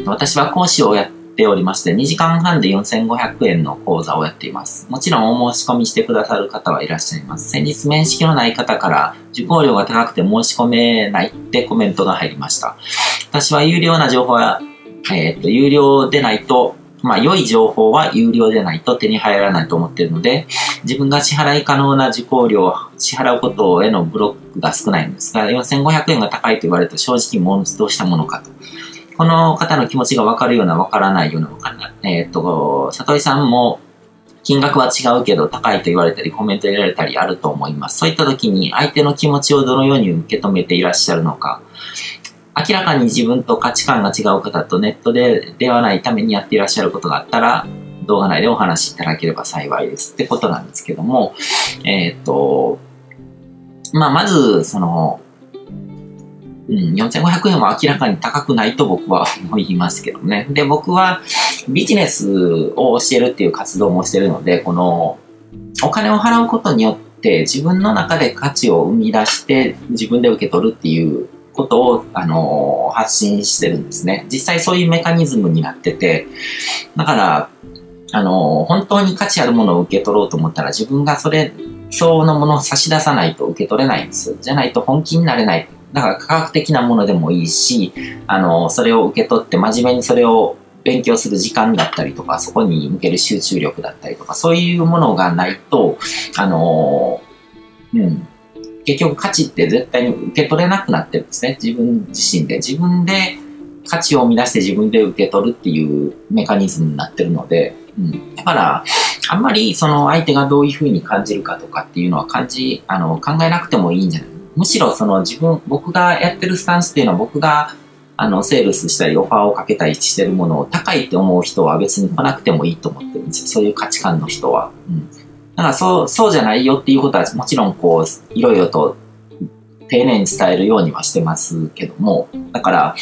ー、と、私は講師をやっておりまして、2時間半で4500円の講座をやっています。もちろんお申し込みしてくださる方はいらっしゃいます。先日面識のない方から受講料が高くて申し込めないってコメントが入りました。私は有料な情報は、えっ、と、有料でないとまあ、良い情報は有料でないと手に入らないと思っているので、自分が支払い可能な受講料を支払うことへのブロックが少ないんですが、4500円が高いと言われると正直もうどうしたものかと。この方の気持ちがわかるような、わからないような、わからない。えー、っと、里井さんも金額は違うけど高いと言われたりコメント入れられたりあると思います。そういった時に相手の気持ちをどのように受け止めていらっしゃるのか、明らかに自分と価値観が違う方とネットで出会わないためにやっていらっしゃることがあったら、動画内でお話しいただければ幸いですってことなんですけども、えっ、と、まあ、まず、その、うん、4500円は明らかに高くないと僕は思いますけどね。で、僕はビジネスを教えるっていう活動もしてるので、この、お金を払うことによって自分の中で価値を生み出して自分で受け取るっていうことを、あの発信してるんですね。実際そういうメカニズムになってて、だから、あの本当に価値あるものを受け取ろうと思ったら自分がそれ相応のものを差し出さないと受け取れないんです。じゃないと本気になれない。だから科学的なものでもいいし、あのそれを受け取って真面目にそれを勉強する時間だったりとか、そこに向ける集中力だったりとか、そういうものがないと、あのうん、結局価値って絶対に受け取れなくなってるんですね。自分自身で。自分で価値を生み出して自分で受け取るっていうメカニズムになってるので、うん。だから、あんまりその相手がどういうふうに感じるかとかっていうのは感じ、あの、考えなくてもいいんじゃない？むしろその自分、僕がやってるスタンスっていうのは僕があの、セールスしたりオファーをかけたりしてるものを高いって思う人は別に来なくてもいいと思ってるんですよ。そういう価値観の人は。うん。だからそう、そうじゃないよっていうことはもちろんこう、いろいろと丁寧に伝えるようにはしてますけども、だから、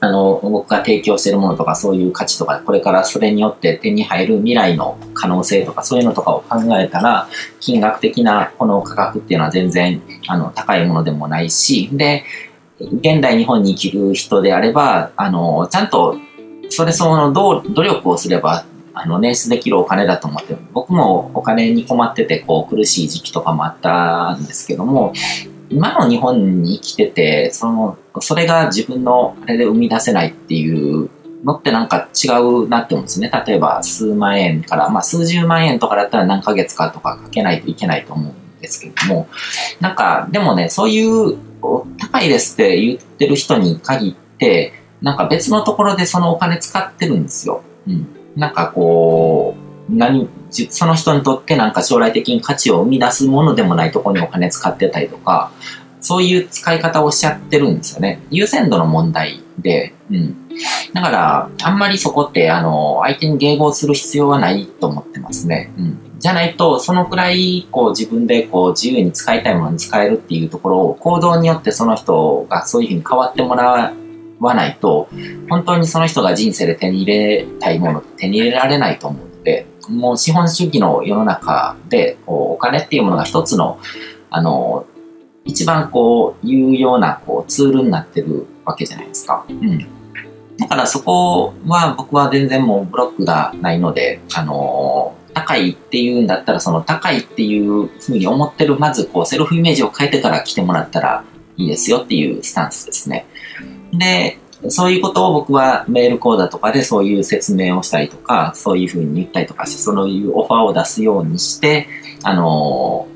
あの、僕が提供してるものとかそういう価値とか、これからそれによって手に入る未来の可能性とかそういうのとかを考えたら、金額的なこの価格っていうのは全然、あの、高いものでもないし、で、現代日本に生きる人であれば、あの、ちゃんと、それそのどう努力をすればあの、捻出できるお金だと思って。僕もお金に困ってて、こう、苦しい時期とかもあったんですけども、今の日本に生きてて、その、それが自分のあれで生み出せないっていうのってなんか違うなって思うんですね。例えば数万円から、まあ数十万円とかだったら何ヶ月かとかかけないといけないと思うんですけども、なんか、でもね、そういう高いですって言ってる人に限って、なんか別のところでそのお金使ってるんですよ。うん。なんかこう、何、その人にとってなんか将来的に価値を生み出すものでもないところにお金使ってたりとか、そういう使い方をおっしゃってるんですよね。優先度の問題で、うん。だから、あんまりそこって、あの、相手に迎合する必要はないと思ってますね。うん。じゃないと、そのくらい、こう、自分で、こう、自由に使いたいものに使えるっていうところを、行動によってその人がそういうふうに変わってもらわないと、本当にその人が人生で手に入れたいもの手に入れられないと思うので、もう資本主義の世の中で、こうお金っていうものが一つの、あの、一番こう、有用なこうツールになってるわけじゃないですか。うん。だからそこは僕は全然もうブロックがないので、あの高いっていうんだったら、その高いっていうふうに思ってる、まずこう、セルフイメージを変えてから来てもらったらいいですよっていうスタンスですね。で、そういうことを僕はメール講座とかでそういう説明をしたりとか、そういうふうに言ったりとかして、そういうオファーを出すようにして、あの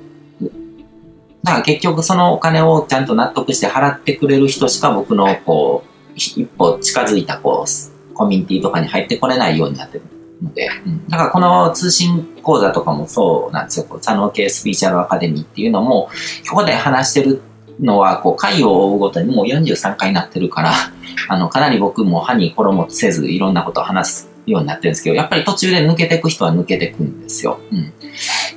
だから結局そのお金をちゃんと納得して払ってくれる人しか僕のこう、一歩近づいたこう、コミュニティとかに入ってこれないようになってるので、うん、だからこの通信講座とかもそうなんですよ。佐野系スピーチャルアカデミーっていうのも、ここで話してるのは、こう、回を追うごとにもう43回になってるから、あの、かなり僕も歯に衣をせずいろんなことを話すようになってるんですけど、やっぱり途中で抜けていく人は抜けていくんですよ。うん。だ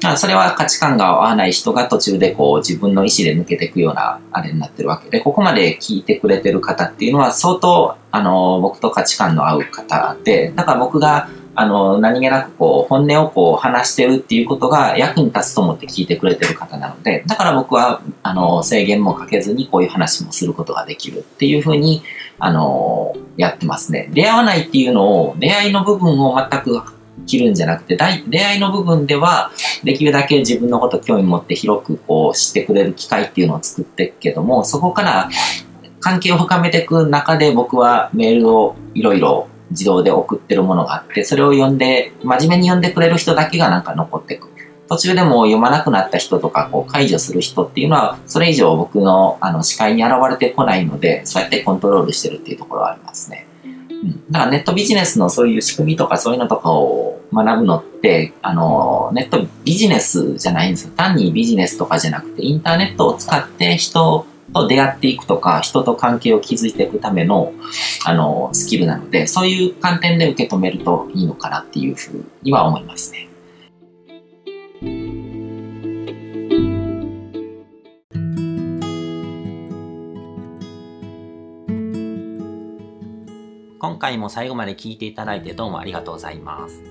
からそれは価値観が合わない人が途中でこう自分の意思で抜けていくようなあれになってるわけで、ここまで聞いてくれてる方っていうのは相当、あの、僕と価値観の合う方で、だから僕があの、何気なくこう、本音をこう、話してるっていうことが役に立つと思って聞いてくれてる方なので、だから僕は、あの、制限もかけずにこういう話もすることができるっていうふうに、あのやってますね。出会わないっていうのを、出会いの部分を全く切るんじゃなくて、出会いの部分では、できるだけ自分のこと興味持って広くこう知ってくれる機会っていうのを作っていくけども、そこから関係を深めていく中で僕はメールをいろいろ自動で送ってるものがあって、それを読んで、真面目に読んでくれる人だけがなんか残っていく。途中でも読まなくなった人とか、こう解除する人っていうのは、それ以上僕のあの視界に現れてこないので、そうやってコントロールしてるっていうところはありますね。うん、だからネットビジネスのそういう仕組みとかそういうのとかを学ぶのって、あの、ネットビジネスじゃないんですよ。単にビジネスとかじゃなくて、インターネットを使って人と出会っていくとか、人と関係を築いていくための、あの、スキルなので、そういう観点で受け止めるといいのかなっていうふうには思いますね。今回も最後まで聞いていただいてどうもありがとうございます。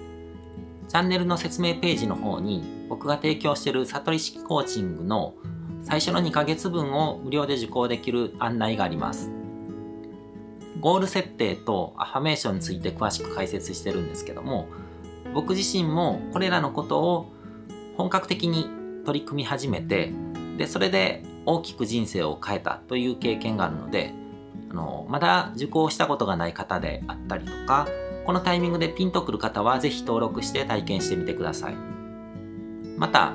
チャンネルの説明ページの方に僕が提供している悟り式コーチングの最初の2ヶ月分を無料で受講できる案内があります。ゴール設定とアファメーションについて詳しく解説してるんですけども、僕自身もこれらのことを本格的に取り組み始めて、で、それで大きく人生を変えたという経験があるので、あの、まだ受講したことがない方であったりとか、このタイミングでピンとくる方はぜひ登録して体験してみてください。また、